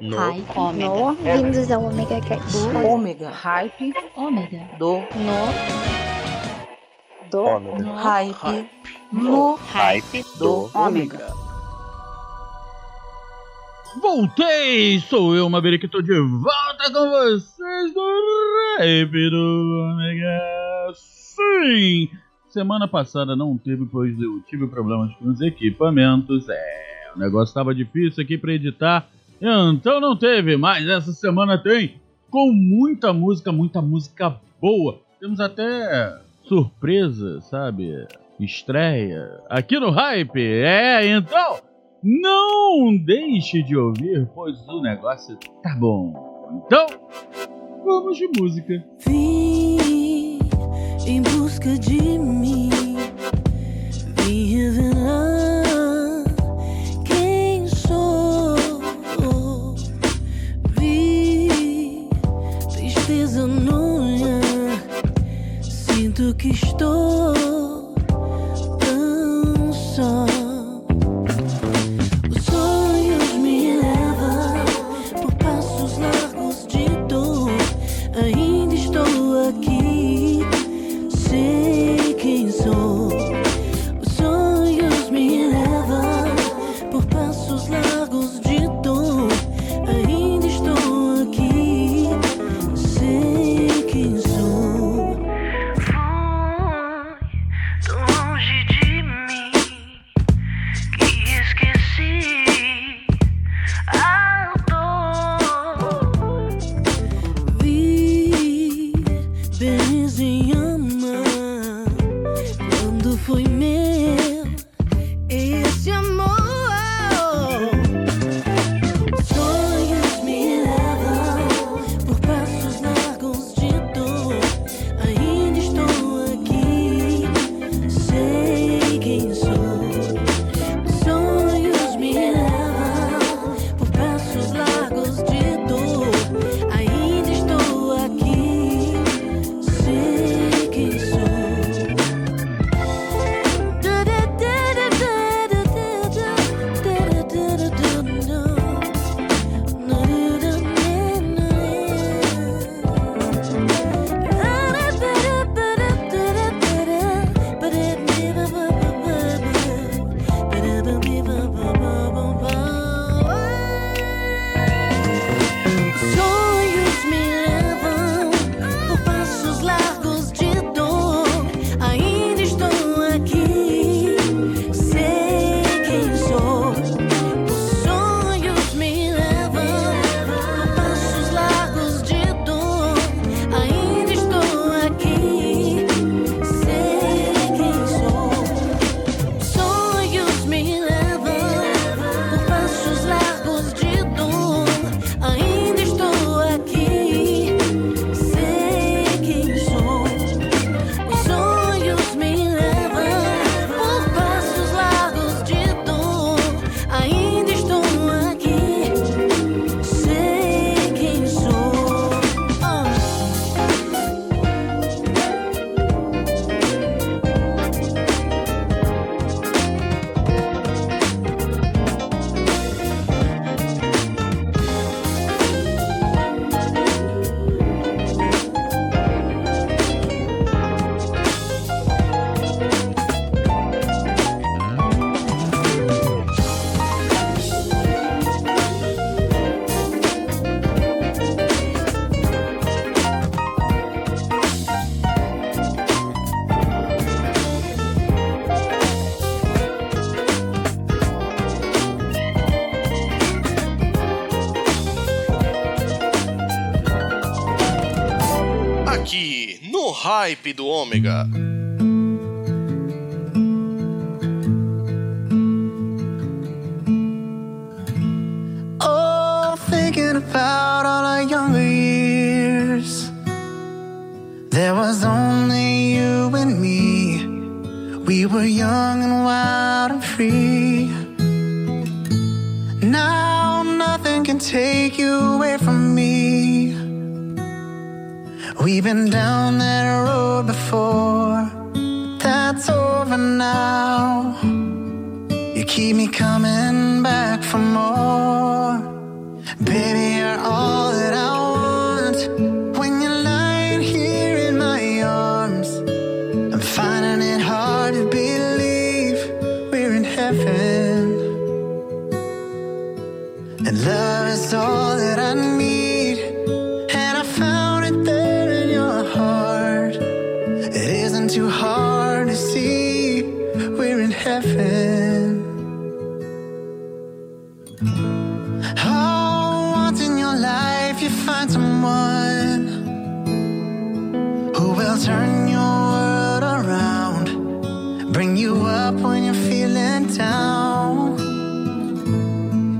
No. Hype. No, vindos ao Omega Cast. Ômega. Hype. Ômega. Do. No. Do. Ômega. Hype. No. Hype Do. Ômega. Voltei! Sou eu, Maverick, tô de volta com vocês do Rap do Omega. Sim! Semana passada não teve, pois eu tive problemas com os equipamentos. É, o negócio tava difícil aqui pra editar, então não teve, mas essa semana tem, com muita música, muita música boa. Temos até surpresa, sabe? Estreia aqui no Hype. É, então não deixe de ouvir, pois o negócio tá bom. Então, vamos de música. Vim em busca de mim, vim sinto que quando foi Hype do Ômega. bring you up when you're feeling down.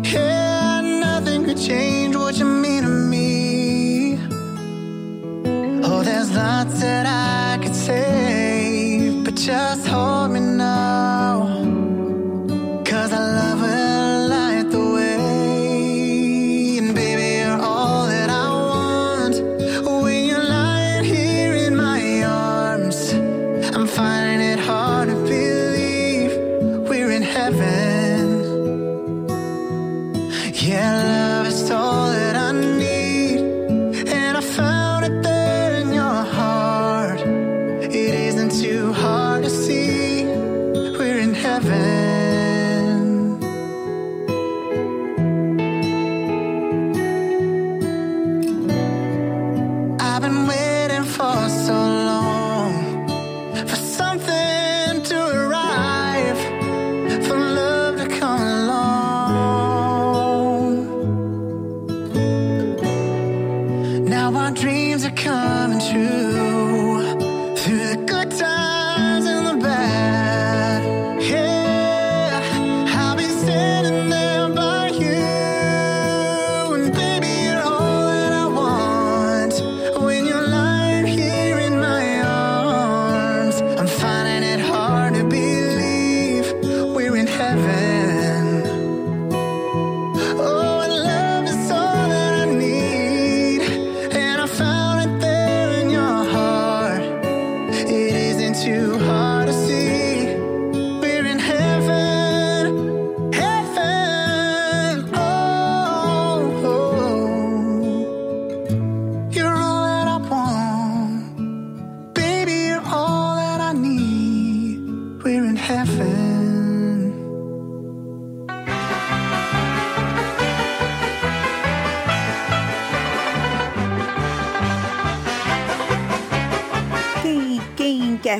Yeah, nothing could change what you mean to me. Oh, there's lots that I could say, but just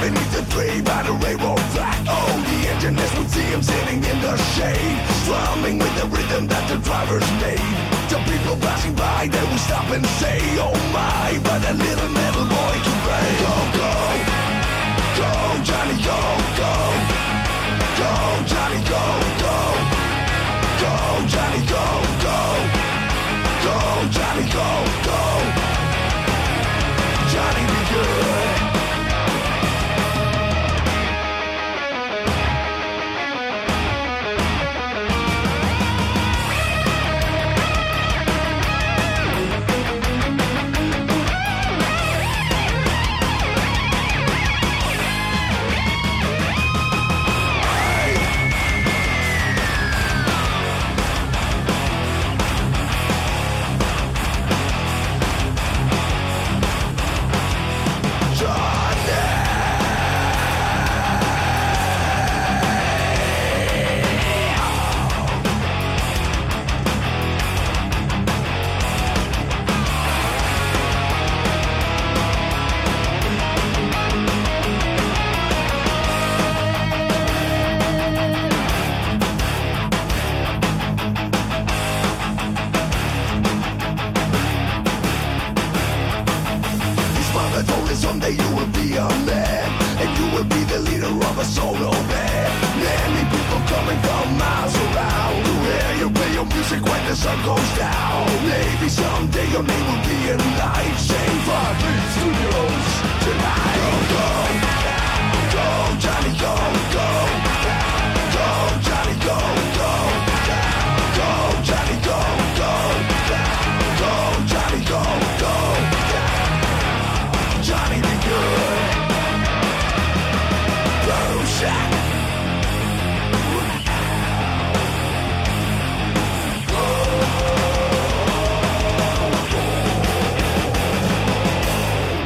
Beneath the tree by the railroad track. Oh, the engineers would see him sitting in the shade Strumming with the rhythm that the drivers made. The people passing by, they would stop and say Oh my, by a little metal boy can play.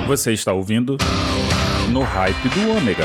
Você está ouvindo No Hype do Ômega.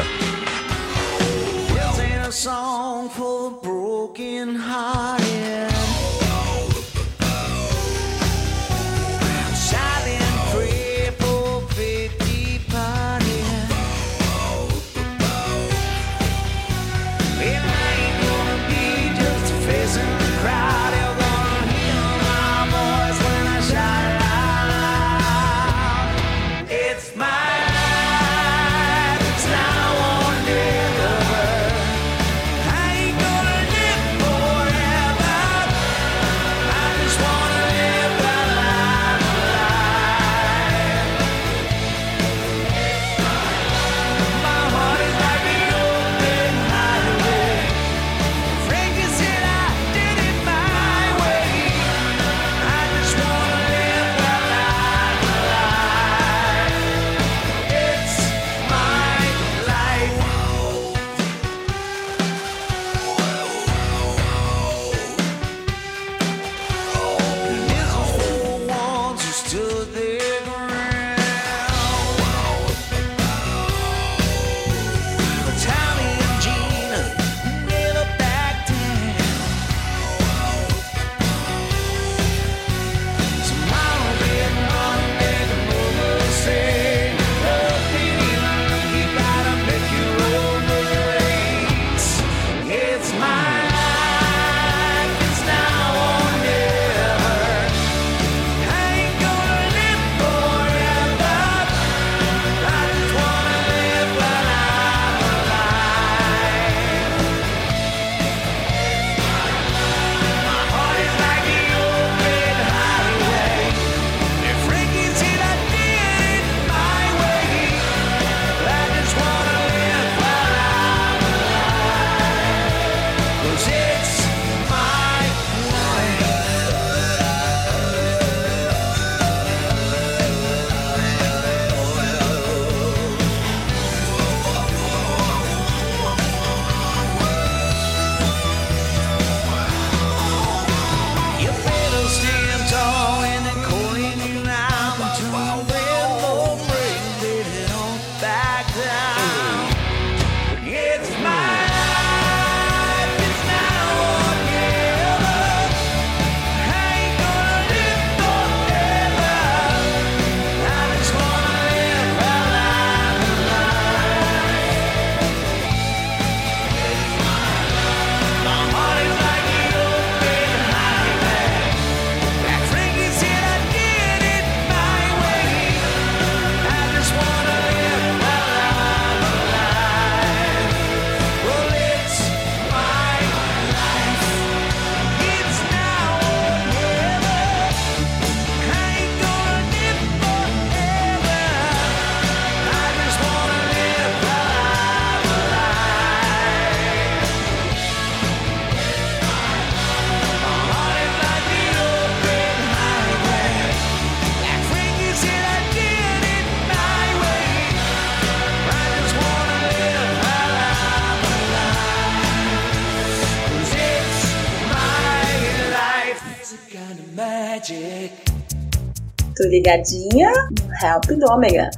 Tô ligadinha no Help do Ômega.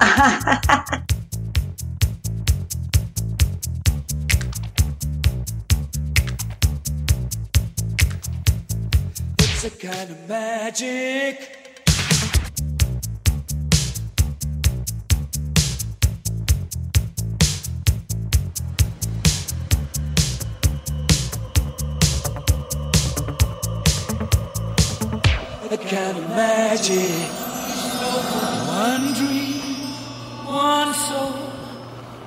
It's a kind of magic. kind of magic. One dream, one soul,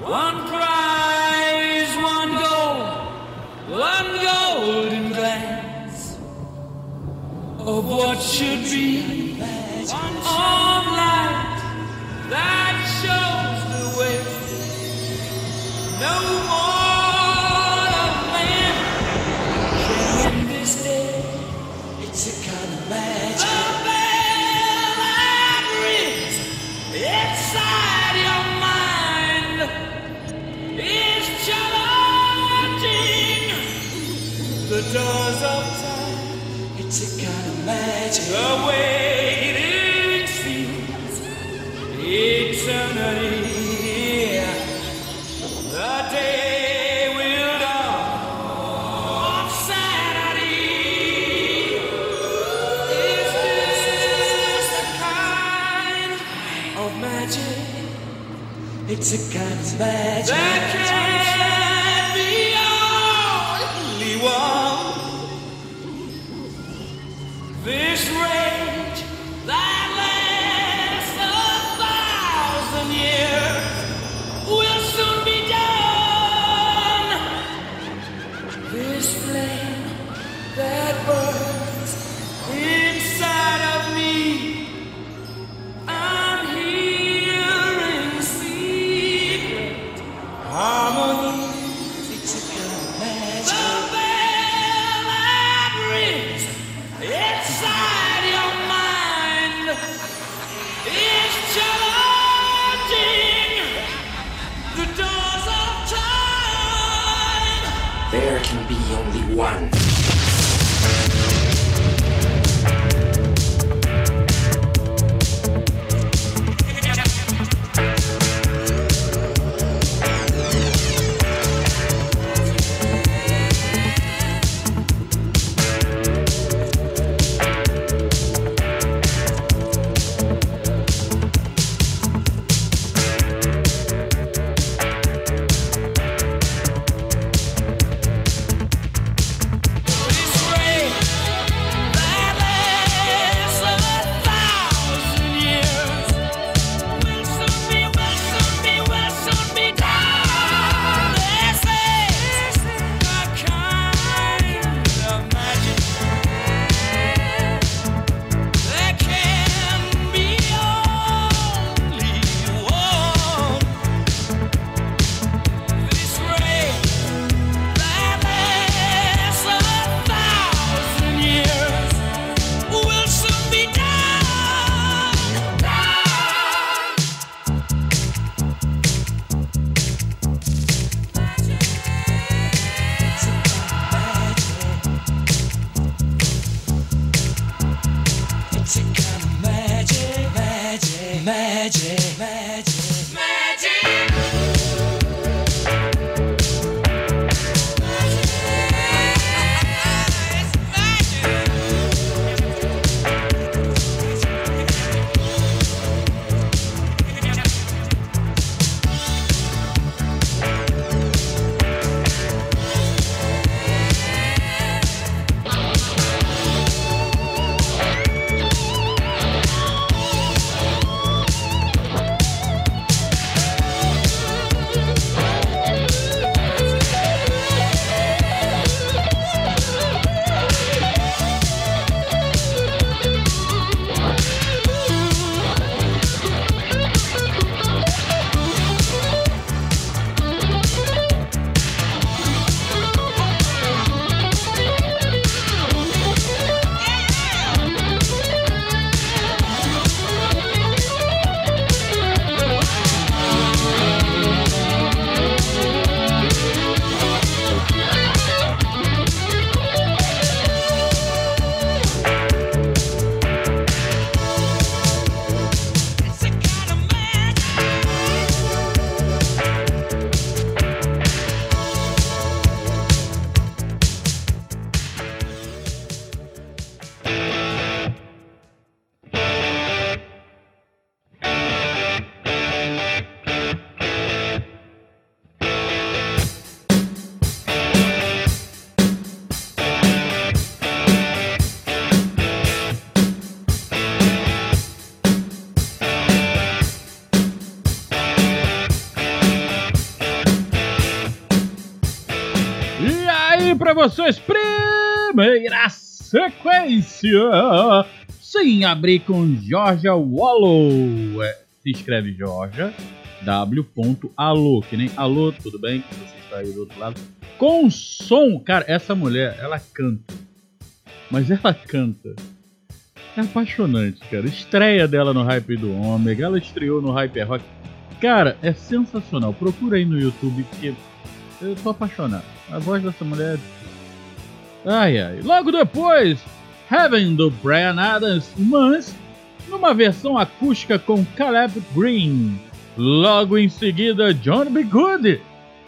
one prize, one goal, one golden glance of what should be. One light that shows the way. No more. doors of time. It's a kind of magic. The way it feels, eternity. The day will dawn. Is this the kind of magic? It's a kind of magic. magic, magic. para vocês, primeira sequência, sem abrir com Georgia Wallow. É, se escreve Georgia, W.alô, que nem alô, tudo bem? Você está aí do outro lado. Com som, cara, essa mulher, ela canta, mas ela canta. É apaixonante, cara. Estreia dela no Hype do Ômega, ela estreou no Hyper Rock. Cara, é sensacional. Procura aí no YouTube, porque eu tô apaixonado. A voz dessa mulher é Ai ai. Logo depois, Heaven do Brian Adams, mas numa versão acústica com Caleb Green. Logo em seguida, John B. Good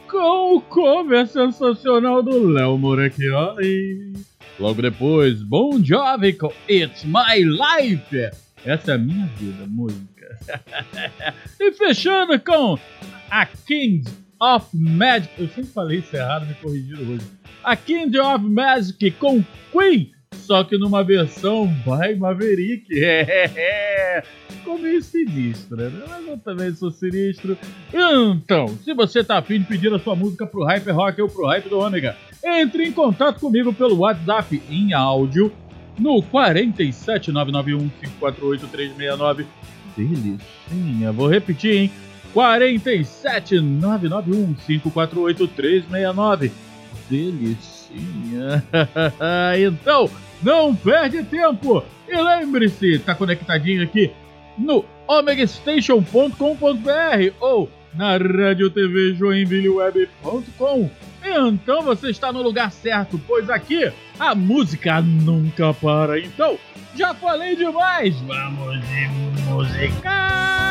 com o cover sensacional do Léo Morecchioli. Logo depois, Bon Jovi com It's My Life. Essa é a minha vida, música. e fechando com A King of Magic. Eu sempre falei isso errado, me corrigiram hoje. A King of Magic com Queen, só que numa versão by Maverick. É, ficou meio sinistro, né? Mas eu também sou sinistro. Então, se você tá afim de pedir a sua música pro Hyper Rock ou pro Hype do Ômega, entre em contato comigo pelo WhatsApp em áudio no 47991548369. Delicinha, vou repetir, hein? 47991548369. Delicinha. então, não perde tempo. E lembre-se, tá conectadinho aqui no omegastation.com.br ou na Rádio TV Joinvilleweb.com. Então você está no lugar certo, pois aqui a música nunca para. Então, já falei demais, vamos de música!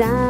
vida.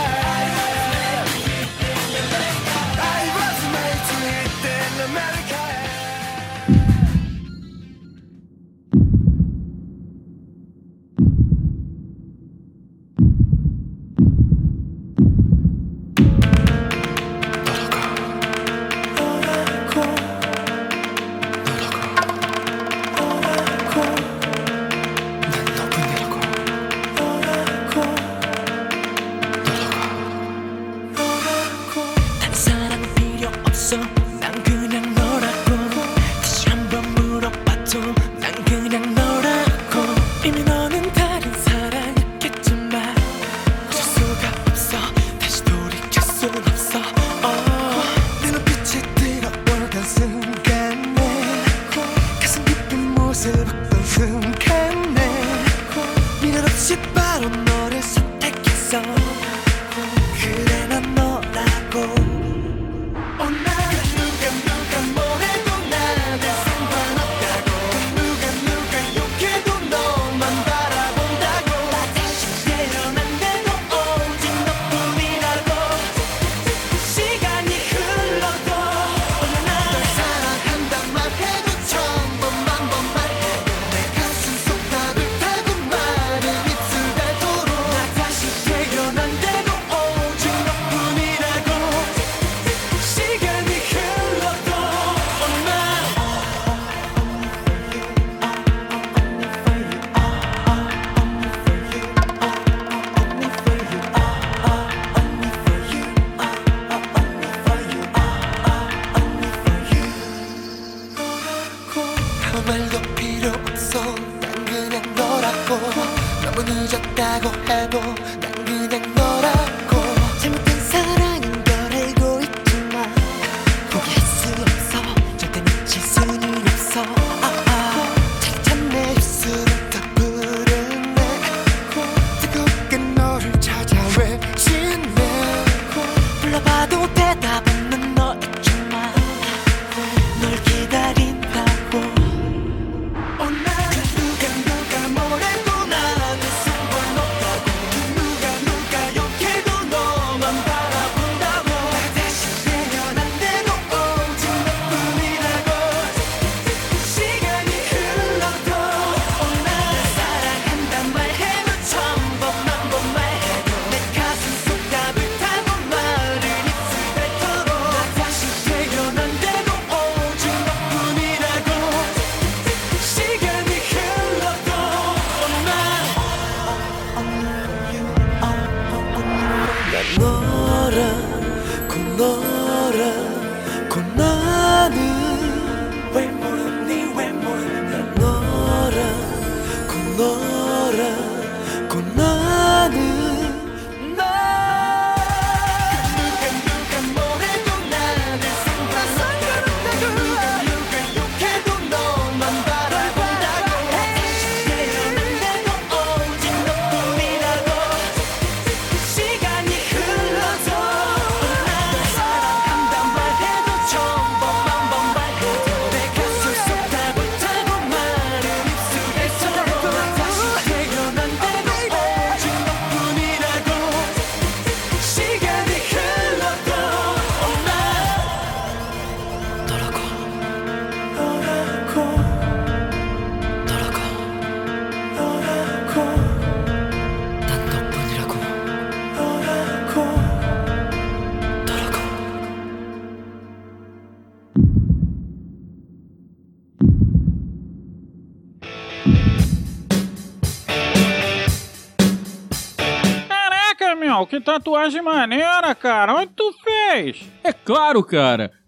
maneira, cara. Onde tu fez? É claro, cara.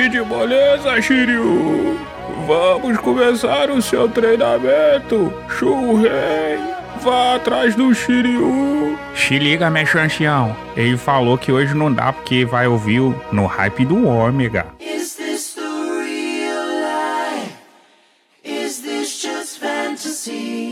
de moleza, Shiryu! Vamos começar o seu treinamento, Shurei! Vá atrás do Shiryu! Se liga, meu chanceão. Ele falou que hoje não dá porque vai ouvir no hype do Ômega. Is this the real life? Is this just fantasy?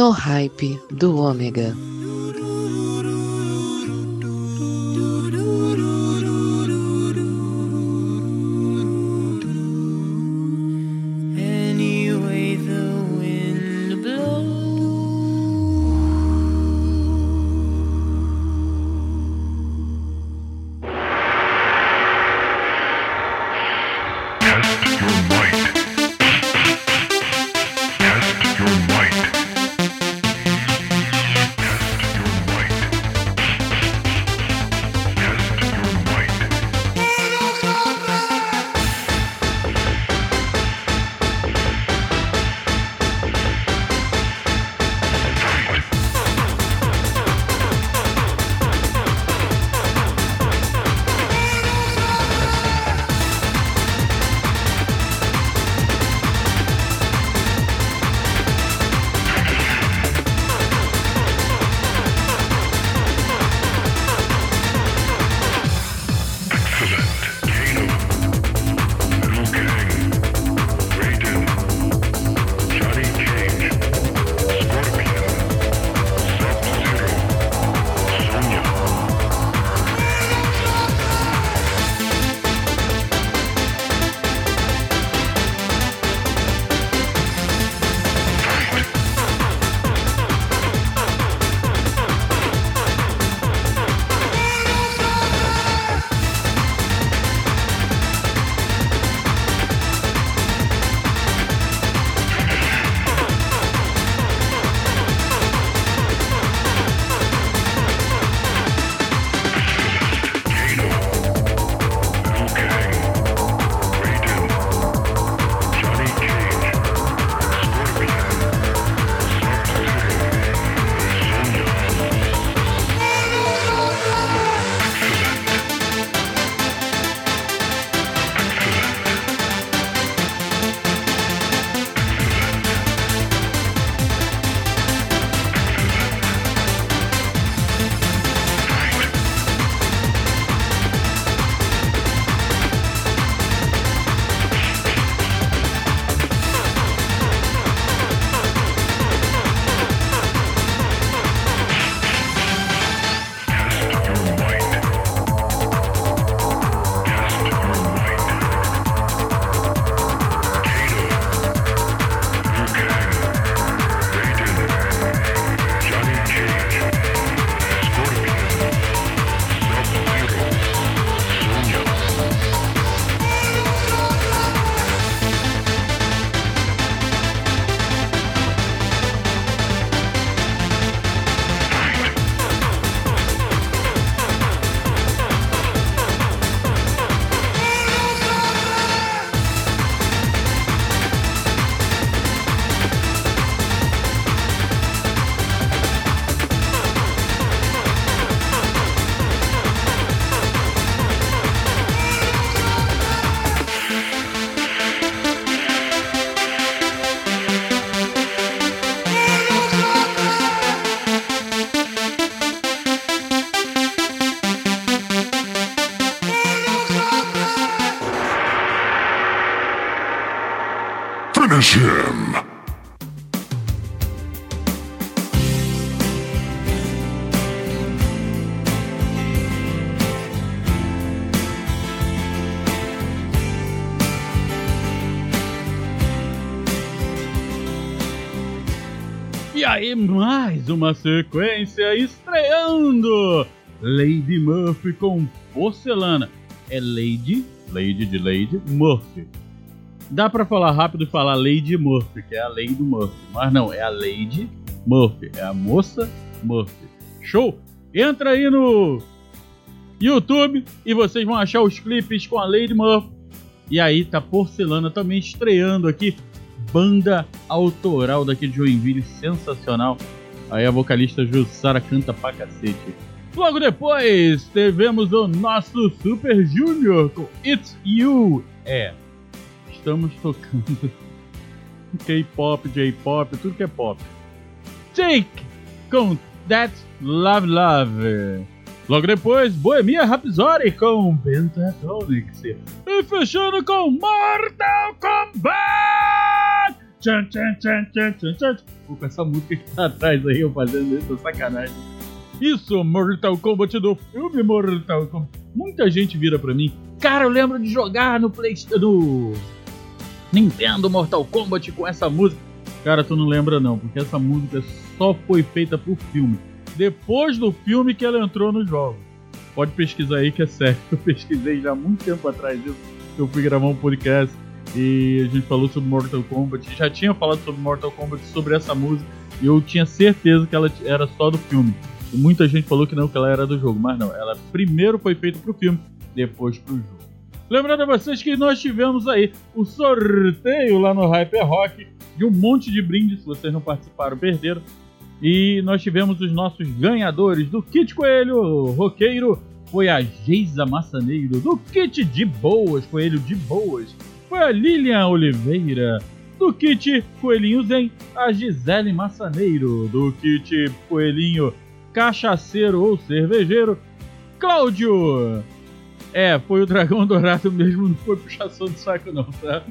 No hype do Ômega. Jim. E aí, mais uma sequência estreando! Lady Murphy com porcelana. É Lady, Lady de Lady Murphy. Dá pra falar rápido e falar Lady Murphy, que é a lei do Murphy. Mas não, é a Lady Murphy. É a moça Murphy. Show? Entra aí no YouTube e vocês vão achar os clipes com a Lady Murphy. E aí tá Porcelana também estreando aqui. Banda autoral daqui de Joinville, sensacional. Aí a vocalista Jussara canta pra cacete. Logo depois, tivemos o nosso Super Junior com It's You. É, estamos tocando K-pop, J-pop, tudo que é pop. Take com That's Love Love. Logo depois, Bohemia Rhapsody com Pentatonix. E fechando com Mortal Kombat! Tchan, tchan, tchan, tchan, tchan, tchan. Pô, com essa música que tá atrás aí, eu fazendo isso, sacanagem. Isso, Mortal Kombat do filme Mortal Kombat. Muita gente vira pra mim, cara, eu lembro de jogar no PlayStation, no Nintendo Mortal Kombat com essa música. Cara, tu não lembra não, porque essa música só foi feita pro filme. Depois do filme que ela entrou nos jogos. Pode pesquisar aí que é sério. Eu pesquisei já há muito tempo atrás disso. Eu fui gravar um podcast e a gente falou sobre Mortal Kombat. Já tinha falado sobre Mortal Kombat, sobre essa música. E eu tinha certeza que ela era só do filme. E muita gente falou que não, que ela era do jogo. Mas não, ela primeiro foi feita pro filme, depois pro jogo. Lembrando a vocês que nós tivemos aí o sorteio lá no Hyper Rock de um monte de brindes. Se vocês não participaram, perderam. E nós tivemos os nossos ganhadores do Kit Coelho Roqueiro. Foi a Geisa Massaneiro. Do Kit de Boas, Coelho de Boas. Foi a Lilian Oliveira. Do Kit Coelhinho Zen, a Gisele Massaneiro. Do Kit Coelhinho Cachaceiro ou Cervejeiro, Cláudio. É, foi o Dragão Dourado mesmo, não foi puxação de saco não, tá?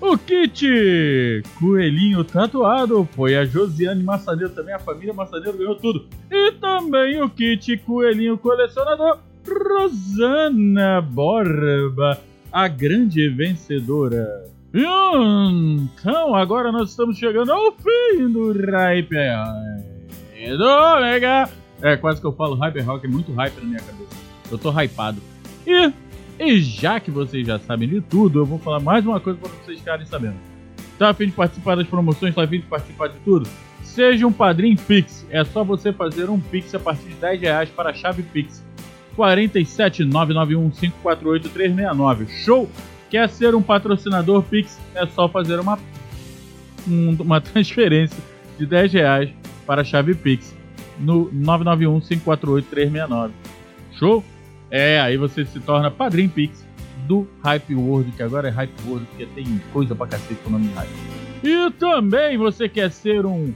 O kit Coelhinho Tatuado foi a Josiane Massaneiro também, a família Massaneiro ganhou tudo. E também o kit Coelhinho Colecionador Rosana Borba, a grande vencedora. Então, agora nós estamos chegando ao fim do Hype do Omega. É, quase que eu falo Hyper Rock, é muito hype na minha cabeça. Eu tô hypado. E e já que vocês já sabem de tudo, eu vou falar mais uma coisa para vocês ficarem sabendo. Tá a fim de participar das promoções? Tá a fim de participar de tudo? Seja um padrinho Pix. É só você fazer um Pix a partir de 10 reais para a chave Pix. 47991548369. Show? Quer ser um patrocinador Pix? É só fazer uma, um- uma transferência de 10 reais para a chave Pix no 991548369. Show? É, aí você se torna padrinho Pix do Hype World, que agora é Hype World, porque tem coisa pra cacete com o nome Hype. E também você quer ser um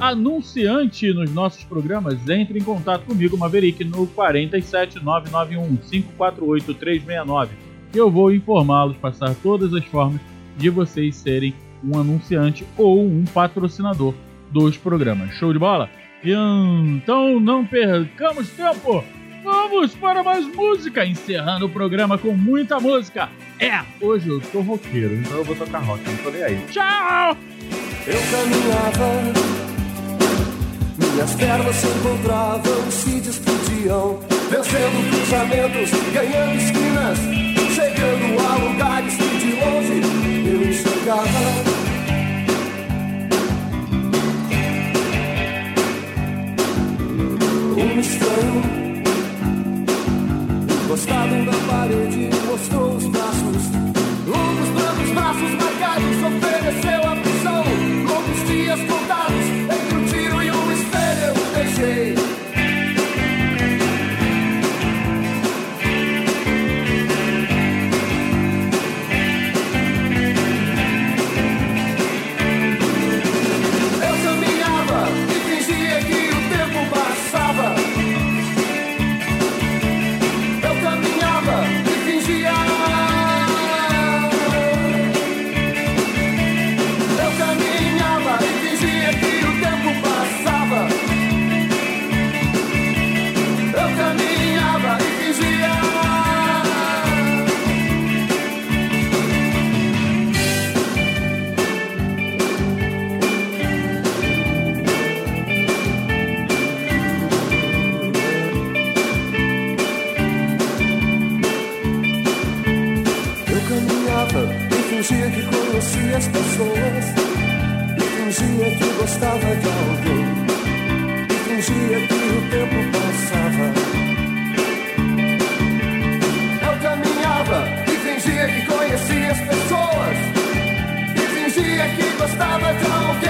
anunciante nos nossos programas? Entre em contato comigo, Maverick, no 47991548369. Eu vou informá-los, passar todas as formas de vocês serem um anunciante ou um patrocinador dos programas. Show de bola? Então não percamos tempo! Vamos para mais música, encerrando o programa com muita música. É, hoje eu tô roqueiro, então eu vou tocar rock, não tô nem aí. Tchau! Eu caminhava, minhas pernas se encontravam, se despediam, vencendo cruzamentos, ganhando esquinas, chegando a lugares que de longe eu enxergava. Um estranho, encostado na parede, mostrou os braços. Longos, brancos braços marcados, ofereceu a missão. Longos dias contados, entre um tiro e um espelho eu deixei. e fingia que conhecia as pessoas. E fingia que gostava de alguém. E fingia que o tempo passava. Eu caminhava e fingia que conhecia as pessoas. E fingia que gostava de alguém.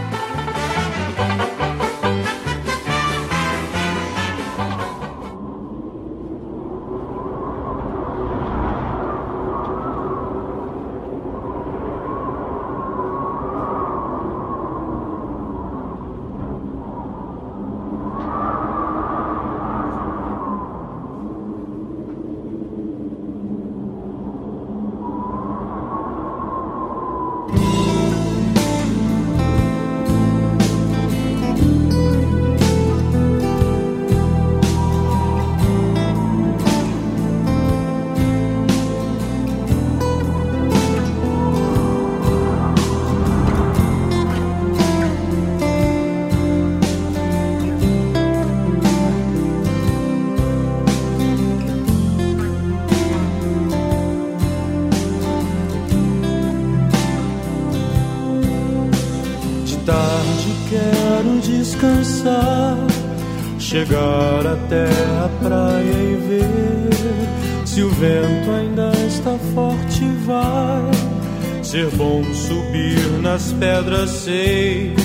Nas pedras, sei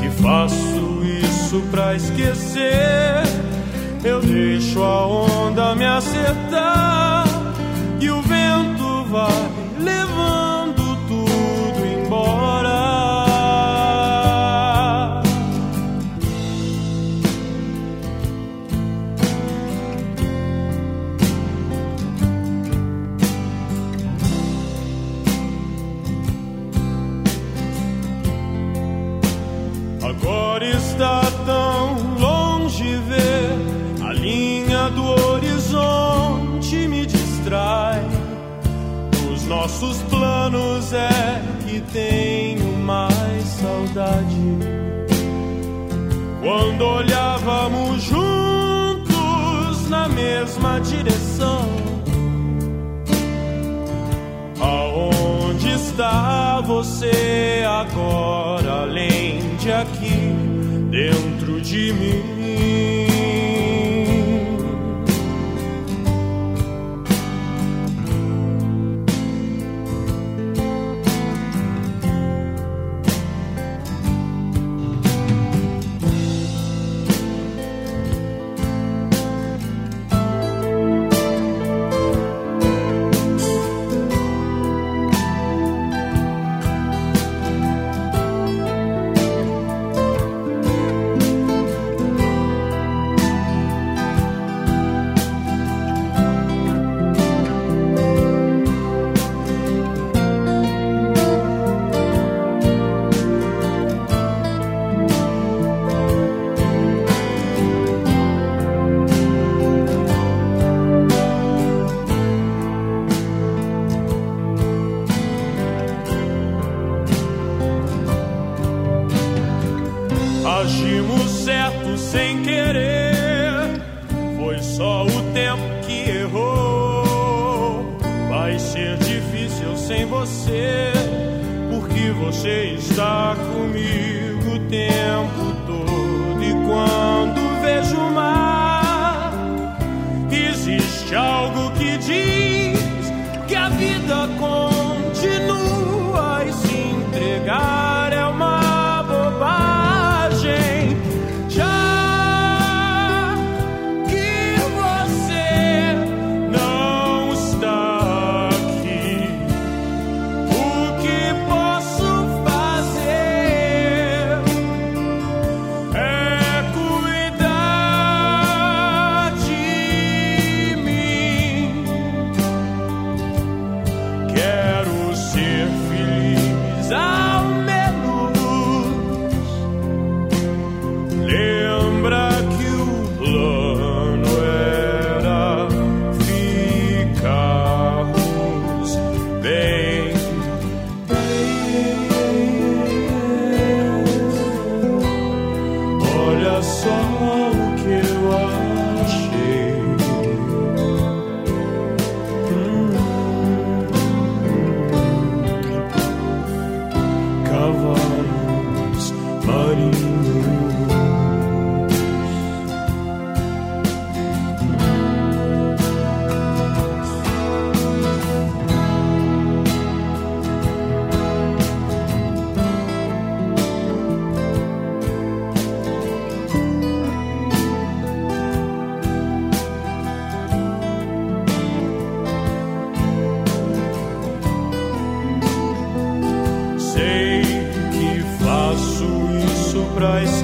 que faço isso pra esquecer. Eu deixo a onda me acertar e o vento vai levando Quando olhávamos juntos na mesma direção. Aonde está você agora, além de aqui, dentro de mim? Agimos certo sem querer. Foi só o tempo que errou. Vai ser difícil sem você. Porque você está comigo o tempo todo. E quando vejo o mar, existe algo que diz isso pra